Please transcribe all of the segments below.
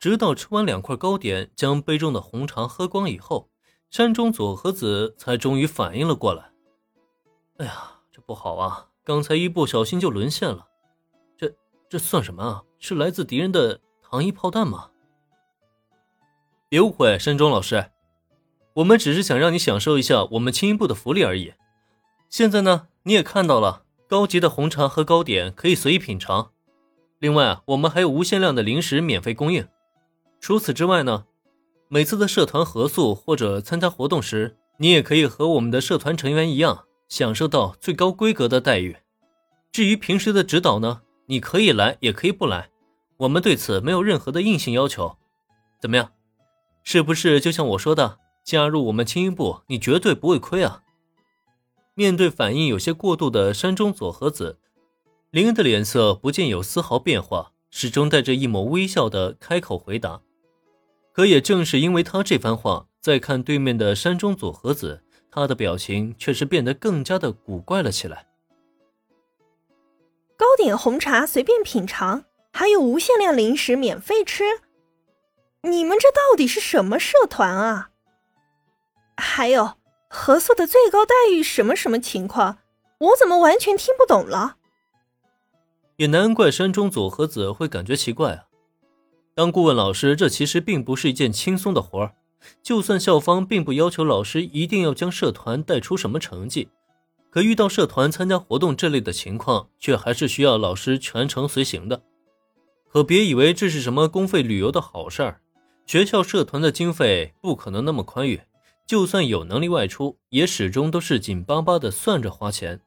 直到吃完两块糕点，将杯中的红茶喝光以后，山中佐和子才终于反应了过来。哎呀，这不好啊！刚才一不小心就沦陷了。这这算什么啊？是来自敌人的糖衣炮弹吗？别误会，山中老师，我们只是想让你享受一下我们青衣部的福利而已。现在呢，你也看到了，高级的红茶和糕点可以随意品尝。另外，我们还有无限量的零食免费供应。除此之外呢，每次的社团合宿或者参加活动时，你也可以和我们的社团成员一样，享受到最高规格的待遇。至于平时的指导呢，你可以来，也可以不来，我们对此没有任何的硬性要求。怎么样？是不是就像我说的，加入我们青音部，你绝对不会亏啊？面对反应有些过度的山中佐和子，林恩的脸色不见有丝毫变化，始终带着一抹微笑的开口回答。可也正是因为他这番话，再看对面的山中佐和子，他的表情却是变得更加的古怪了起来。糕点红茶随便品尝，还有无限量零食免费吃，你们这到底是什么社团啊？还有合宿的最高待遇什么什么情况？我怎么完全听不懂了？也难怪山中佐和子会感觉奇怪啊。当顾问老师，这其实并不是一件轻松的活儿。就算校方并不要求老师一定要将社团带出什么成绩，可遇到社团参加活动这类的情况，却还是需要老师全程随行的。可别以为这是什么公费旅游的好事儿，学校社团的经费不可能那么宽裕，就算有能力外出，也始终都是紧巴巴的算着花钱。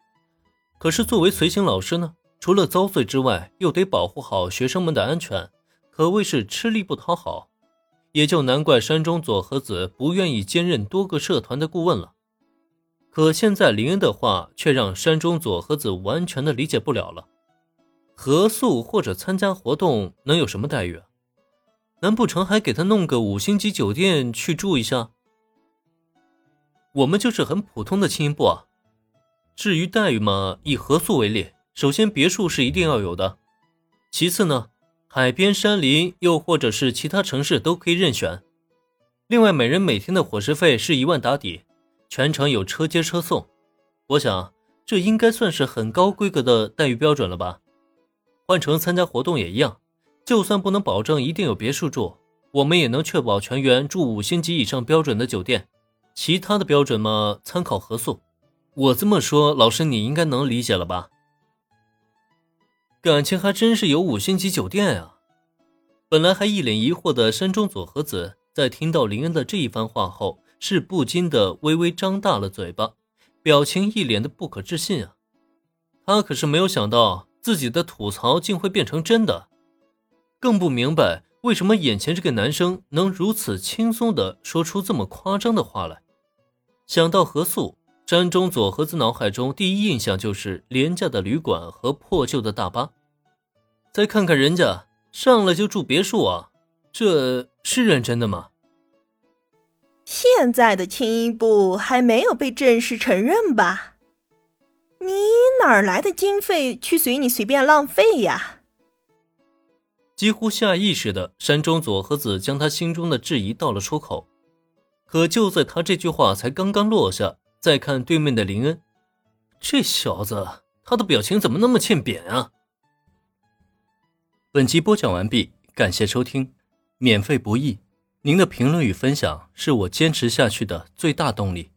可是作为随行老师呢，除了遭罪之外，又得保护好学生们的安全。可谓是吃力不讨好，也就难怪山中佐和子不愿意兼任多个社团的顾问了。可现在林恩的话却让山中佐和子完全的理解不了了。合宿或者参加活动能有什么待遇啊？难不成还给他弄个五星级酒店去住一下？我们就是很普通的青音部啊。至于待遇嘛，以合宿为例，首先别墅是一定要有的，其次呢。海边、山林，又或者是其他城市都可以任选。另外，每人每天的伙食费是一万打底，全程有车接车送。我想，这应该算是很高规格的待遇标准了吧？换成参加活动也一样，就算不能保证一定有别墅住，我们也能确保全员住五星级以上标准的酒店。其他的标准嘛，参考合宿。我这么说，老师你应该能理解了吧？感情还真是有五星级酒店啊！本来还一脸疑惑的山中佐和子，在听到林恩的这一番话后，是不禁的微微张大了嘴巴，表情一脸的不可置信啊！他可是没有想到自己的吐槽竟会变成真的，更不明白为什么眼前这个男生能如此轻松的说出这么夸张的话来。想到何素。山中佐和子脑海中第一印象就是廉价的旅馆和破旧的大巴，再看看人家上来就住别墅啊，这是认真的吗？现在的青衣部还没有被正式承认吧？你哪来的经费去随你随便浪费呀？几乎下意识的，山中佐和子将他心中的质疑道了出口，可就在他这句话才刚刚落下。再看对面的林恩，这小子他的表情怎么那么欠扁啊？本集播讲完毕，感谢收听，免费不易，您的评论与分享是我坚持下去的最大动力。